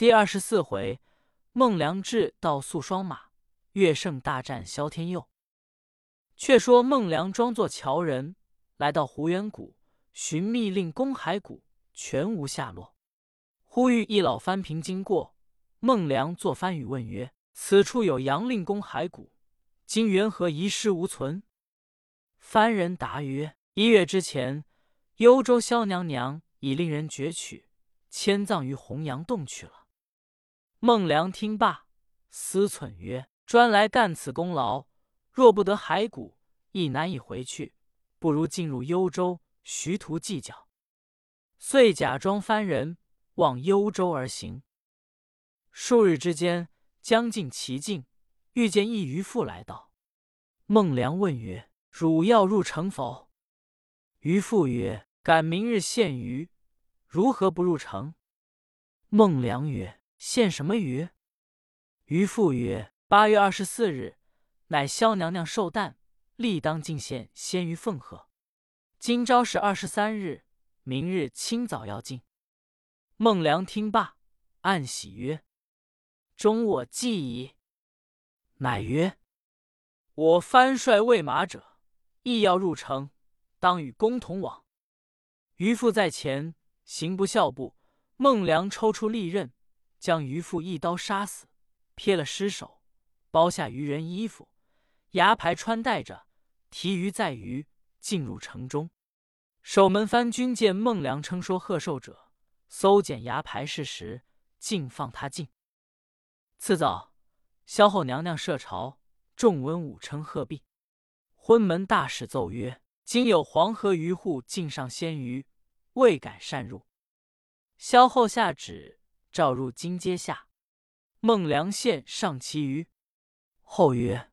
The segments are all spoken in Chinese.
第二十四回，孟良志到宿双马，乐胜大战萧天佑。却说孟良装作樵人，来到湖源谷，寻觅令公骸骨，全无下落。忽遇一老番平经过，孟良作番语问曰：“此处有杨令公骸骨，今缘何遗失无存？”番人答曰：“一月之前，幽州萧娘娘已令人攫取，迁葬于洪阳洞去了。”孟良听罢，思忖曰：“专来干此功劳，若不得骸骨，亦难以回去。不如进入幽州，徐图计较。”遂假装番人，往幽州而行。数日之间，将近其境，遇见一渔妇来到。孟良问曰：“汝要入城否？”渔妇曰：“赶明日献鱼，如何不入城？”孟良曰：献什么鱼？渔妇曰：“八月二十四日，乃萧娘娘寿诞，立当进献鲜鱼奉贺。今朝是二十三日，明日清早要进。”孟良听罢，暗喜曰：“中我计矣。”乃曰：“我番帅喂马者，亦要入城，当与公同往。”渔妇在前，行不笑步。孟良抽出利刃。将渔妇一刀杀死，撇了尸首，包下渔人衣服，牙牌穿戴着，提鱼载鱼，进入城中。守门番军见孟良称说贺寿者，搜检牙牌事实，竟放他进。次早，萧后娘娘设朝，众文武称贺毕。昏门大使奏曰：“今有黄河渔户进上鲜鱼，未敢擅入。”萧后下旨。召入金阶下，孟良献上其鱼。后曰：“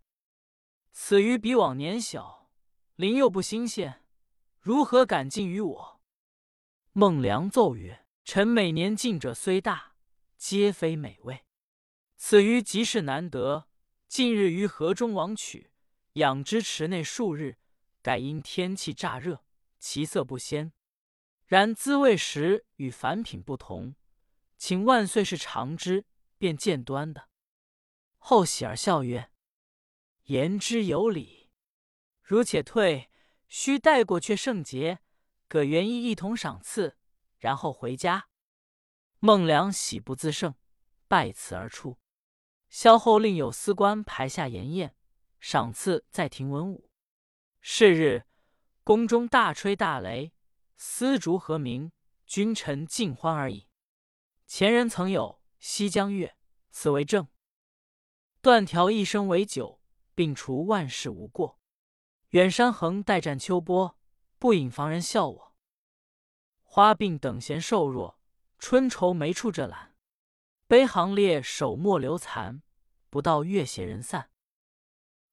此鱼比往年小，鳞又不新鲜，如何敢进于我？”孟良奏曰：“臣每年进者虽大，皆非美味。此鱼极是难得，近日于河中网取，养之池内数日，改因天气乍热，其色不鲜。然滋味时与凡品不同。”请万岁是长之，便见端的。后喜而笑曰：“言之有理。如且退，须待过却圣节，葛元义一同赏赐，然后回家。”孟良喜不自胜，拜辞而出。萧后令有司官排下筵宴，赏赐在庭文武。是日，宫中大吹大擂，丝竹和鸣，君臣尽欢而已。前人曾有西江月，此为证。断条一生为酒，并除万事无过。远山横待战秋波，不引防人笑我。花鬓等闲瘦弱，春愁没处这懒。悲行列手莫留残，不到月斜人散。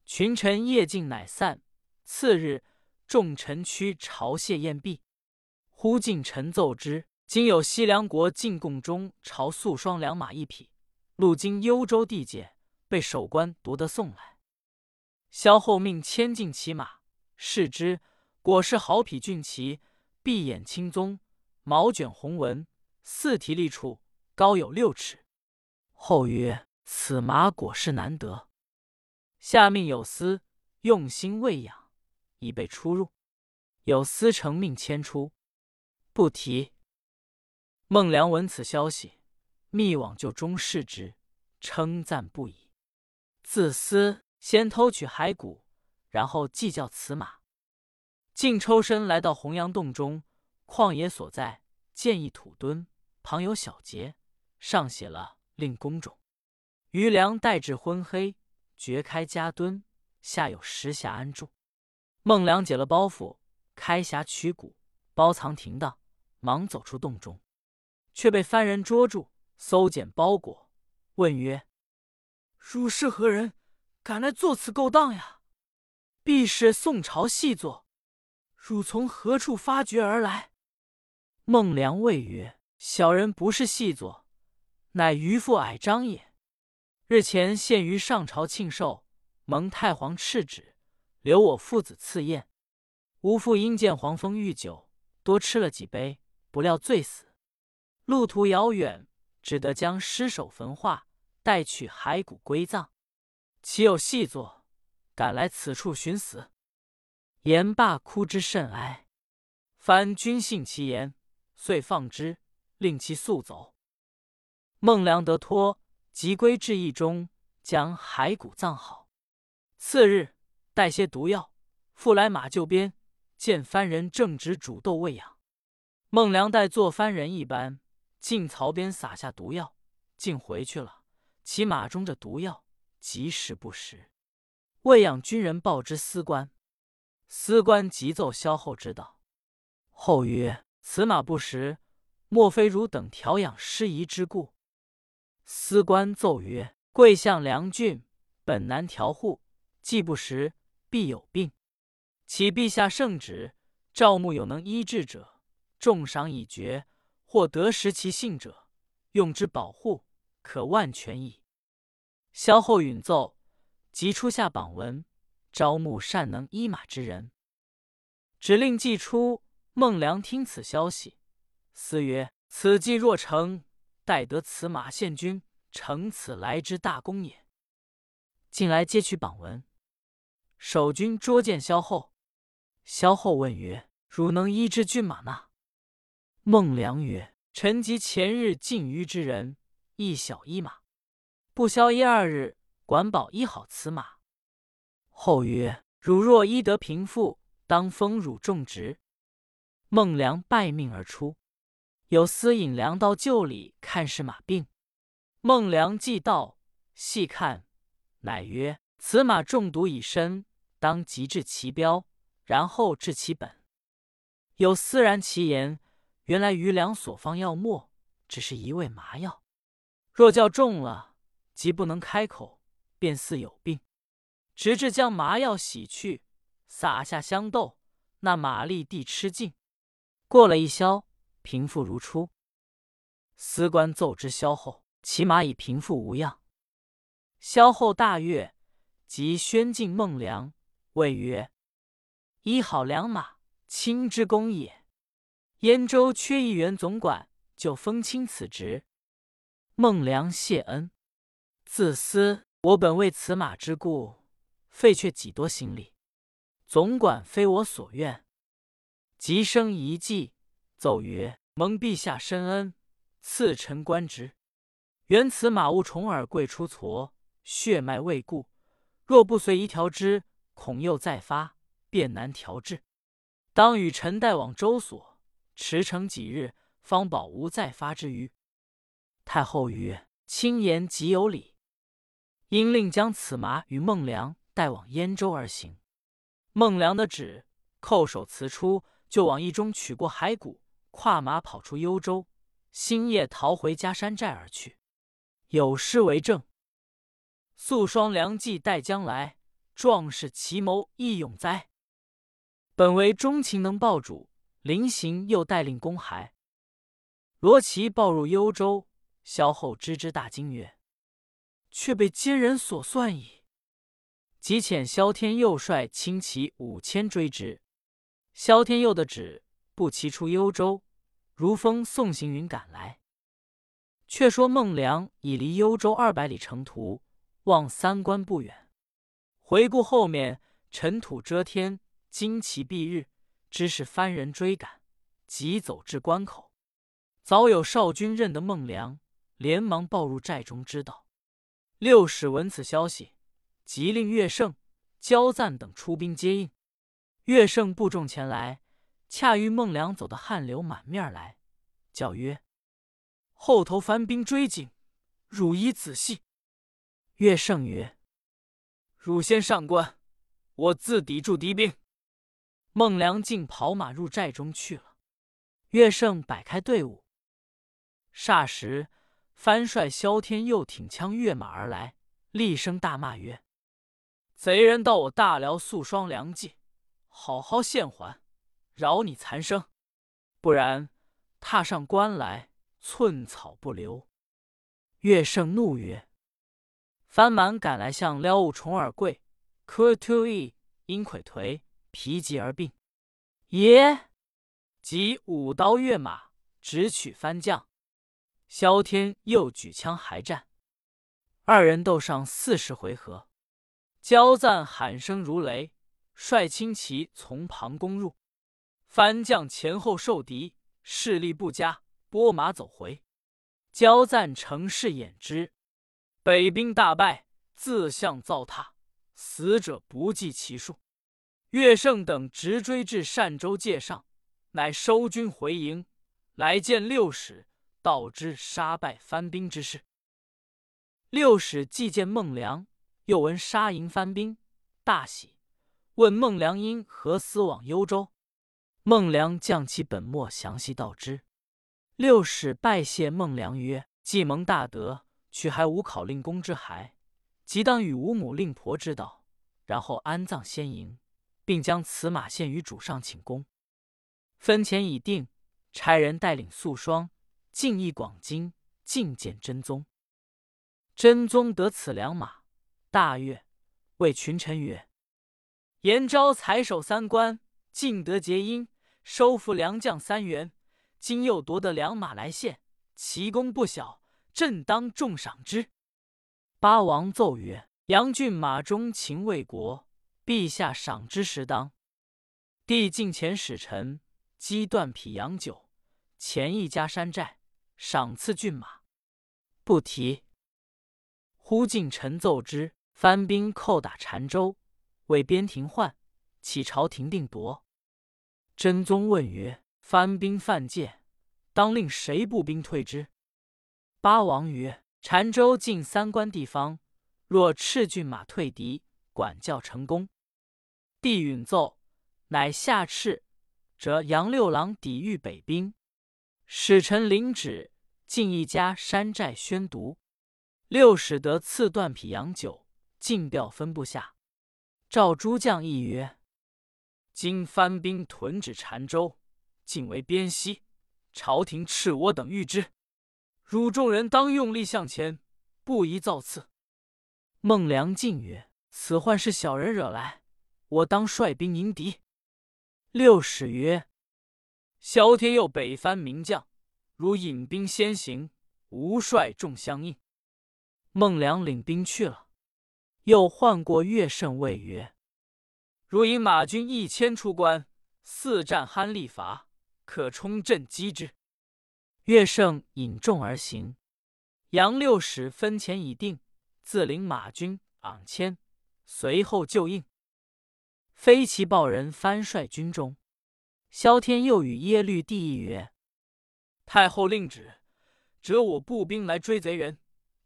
群臣夜尽乃散。次日，众臣驱朝谢宴毕。忽进臣奏之。今有西凉国进贡中朝素双良马一匹，路经幽州地界，被守官夺得送来。萧后命牵进骑马，视之，果是好匹骏骑，碧眼青鬃，毛卷红纹，四蹄立处，高有六尺。后曰：“此马果是难得。”下命有司用心喂养，以备出入。有司承命牵出，不提。孟良闻此消息，密往就中视之，称赞不已。自私先偷取骸骨，然后计较此马。竟抽身来到洪阳洞中，旷野所在，见一土墩，旁有小节，上写了“令公种”。余粮待至昏黑，掘开家墩，下有石匣安住。孟良解了包袱，开匣取骨，包藏停当，忙走出洞中。却被番人捉住，搜检包裹，问曰：“汝是何人？敢来作此勾当呀？必是宋朝细作，汝从何处发掘而来？”孟良谓曰：“小人不是细作，乃渔父矮张也。日前献于上朝庆寿，蒙太皇敕旨，留我父子赐宴。吾父因见黄蜂御酒，多吃了几杯，不料醉死。”路途遥远，只得将尸首焚化，带去骸骨归葬。岂有细作，赶来此处寻死？言罢，哭之甚哀。藩君信其言，遂放之，令其速走。孟良得托，即归至邑中，将骸骨葬好。次日，带些毒药，复来马厩边，见番人正值煮豆喂养。孟良待做番人一般，进槽边撒下毒药，竟回去了。其马中这毒药，即使不食。喂养军人报之司官，司官急奏萧后知道。后曰：“此马不食，莫非汝等调养失仪之故？”司官奏曰：“贵相良俊，本难调护，既不食，必有病。启陛下圣旨，赵牧有能医治者。”重赏已决，或得食其性者，用之保护，可万全矣。萧后允奏，即出下榜文，招募善能医马之人。指令寄出。孟良听此消息，思曰：“此计若成，待得此马献君，成此来之大功也。”进来接取榜文。守军捉见萧后，萧后问曰：“汝能医治骏马吗？”孟良曰：“臣及前日进于之人，一小一马，不消一二日，管保医好此马。”后曰：“汝若医得平复，当封汝重职。”孟良拜命而出，有司引良到厩里看是马病。孟良既到，细看，乃曰：“此马中毒已深，当即治其标，然后治其本。”有司然其言。原来余良所方药末，只是一味麻药。若叫重了，即不能开口，便似有病。直至将麻药洗去，撒下香豆，那马立地吃尽。过了一宵，平复如初。司官奏之萧后，其马已平复无恙。萧后大悦，即宣进孟良，谓曰：“医好良马，卿之功也。”燕州缺一员总管，就封钦此职。孟良谢恩，自私我本为此马之故，费却几多心力。总管非我所愿，即生一计，奏曰：“蒙陛下深恩，赐臣官职。原此马误重耳贵出痤，血脉未固，若不随宜调之，恐又再发，便难调治。当与臣带往州所。”驰骋几日，方保无再发之虞。太后曰：“卿言极有理，应令将此马与孟良带往燕州而行。”孟良的旨，叩首辞出，就往驿中取过骸骨，跨马跑出幽州，星夜逃回嘉山寨而去。有诗为证：“素霜良计待将来，壮士奇谋亦勇哉。本为钟情能报主。”临行又带令公骸，罗琦报入幽州，萧后知之大惊曰：“却被奸人所算矣。”即遣萧天佑率轻骑五千追之。萧天佑的旨不齐出幽州，如风送行云赶来。却说孟良已离幽州二百里程途，望三关不远。回顾后面，尘土遮天，旌旗蔽日。知是番人追赶，急走至关口，早有少军认得孟良，连忙报入寨中，知道。六使闻此消息，即令岳胜、焦赞等出兵接应。岳胜部众前来，恰遇孟良走得汗流满面来，叫曰：“后头番兵追紧，汝宜仔细。”岳胜曰：“汝先上关，我自抵住敌兵。”孟良竟跑马入寨中去了。乐胜摆开队伍，霎时，番帅萧天又挺枪跃马而来，厉声大骂曰：“贼人到我大辽素双良计，好好献还，饶你残生；不然，踏上关来，寸草不留。”乐胜怒曰：“番蛮赶来向撩物重耳贵，科突伊阴魁颓。”疲疾而病，耶！即舞刀跃马，直取番将。萧天又举枪还战，二人斗上四十回合，交赞喊声如雷，率轻骑从旁攻入。番将前后受敌，势力不佳，拨马走回。交赞乘势掩之，北兵大败，自相糟蹋，死者不计其数。岳胜等直追至单州界上，乃收军回营，来见六使，道之杀败番兵之事。六使既见孟良，又闻杀营番兵，大喜，问孟良因何思往幽州。孟良将其本末详细道之。六使拜谢孟良曰：“既蒙大德，取还吾考令公之骸，即当与吾母令婆之道，然后安葬先营，并将此马献于主上请功。分钱已定，差人带领素霜、进诣广金，觐见真宗。真宗得此良马，大悦，谓群臣曰：‘延昭才守三关，尽得结阴。’”收服良将三员，今又夺得良马来献，其功不小，朕当重赏之。八王奏曰：“杨骏马忠勤为国，陛下赏之时当。”帝进前使臣击断匹羊酒，前一家山寨，赏赐骏马，不提。忽进臣奏之，番兵寇打澶州，为边庭患，起朝廷定夺。真宗问曰：“番兵犯界，当令谁步兵退之？”八王曰：“澶州近三关地方，若赤骏马退敌，管教成功。”帝允奏，乃下敕，折杨六郎抵御北兵。使臣领旨，进一家山寨宣读。六使得赐断匹羊酒，进调分部下。赵诸将议曰。今番兵屯止澶州，尽为边西，朝廷斥我等御之。汝众人当用力向前，不宜造次。孟良进曰：“此患是小人惹来，我当率兵迎敌。”六使曰：“萧天佑北番名将，如引兵先行，吾率众相应。”孟良领兵去了。又唤过岳胜，谓曰。如引马军一千出关，四战酣力乏，可冲阵击之。岳胜引众而行。杨六使分钱已定，自领马军昂千，随后就应。飞骑报人番率军中。萧天又与耶律帝议曰：“太后令旨，折我步兵来追贼人，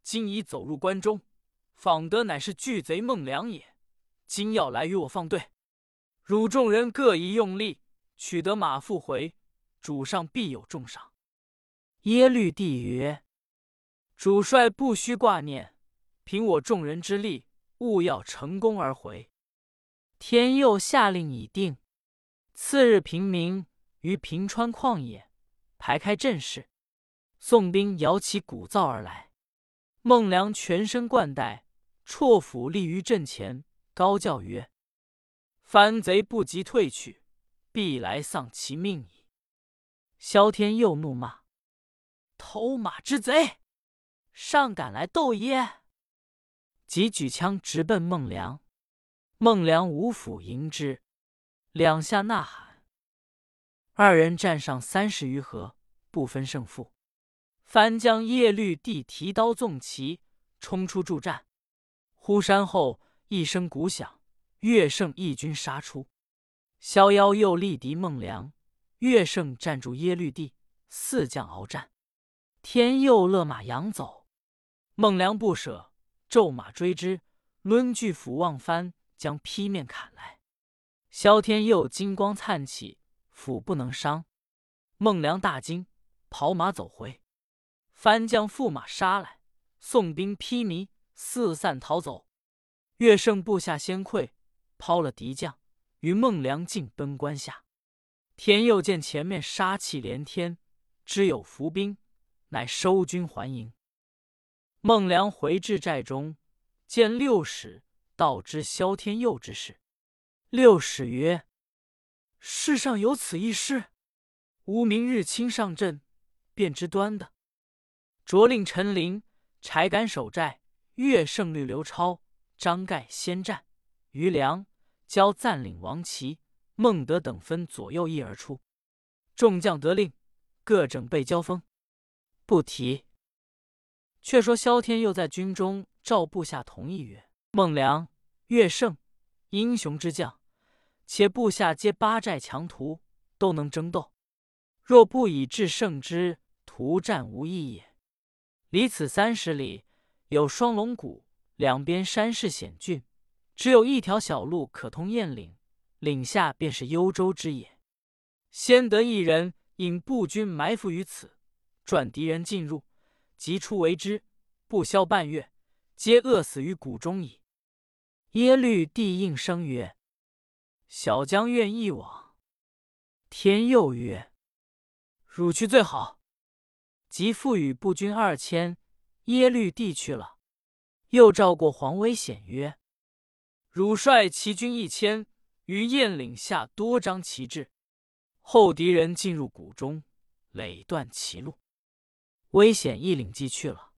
今已走入关中，访得乃是巨贼孟良也。今要来与我放队。”汝众人各宜用力，取得马复回，主上必有重赏。耶律帝曰：“主帅不须挂念，凭我众人之力，务要成功而回。”天佑下令已定。次日平明，于平川旷野排开阵势，宋兵摇旗鼓噪而来。孟良全身冠带，绰斧立于阵前，高叫曰：番贼不及退去，必来丧其命矣。萧天佑怒骂：“偷马之贼，尚敢来斗耶！”即举枪直奔孟良。孟良五斧迎之，两下呐喊。二人战上三十余合，不分胜负。番将耶律帝提刀纵骑，冲出助战。忽山后一声鼓响。岳胜一军杀出，逍遥又力敌孟良，岳胜站住耶律帝，四将鏖战。天佑勒马扬走，孟良不舍，骤马追之，抡巨斧望番，将劈面砍来。萧天佑金光灿起，斧不能伤。孟良大惊，跑马走回。番将驸马杀来，宋兵披靡，四散逃走。岳胜部下先溃。抛了敌将，与孟良进奔关下。天佑见前面杀气连天，知有伏兵，乃收军还营。孟良回至寨中，见六使，道知萧天佑之事。六使曰：“世上有此一事，吾明日亲上阵，便知端的。”着令陈琳、柴敢守寨，岳胜率刘超、张盖先战，余良、交暂领王琦、孟德等分左右翼而出。众将得令，各整备交锋。不提。却说萧天佑在军中召部下同意曰：“孟良、岳胜，英雄之将，且部下皆八寨强徒，都能争斗。若不以智胜之，图战无益也。离此三十里，有双龙谷，两边山势险峻，只有一条小路可通雁岭，岭下便是幽州之野。先得一人引步军埋伏于此，转敌人进入。”即出为之，不消半月，皆饿死于谷中矣。耶律帝应声曰：“小将愿一往。”天佑曰：“汝去最好。”即复与步军二千，耶律帝去了。又召过黄威显曰：“汝率骑军一千，于雁岭下多张旗帜，后敌人进入谷中，累断其路。”危险一领即去了。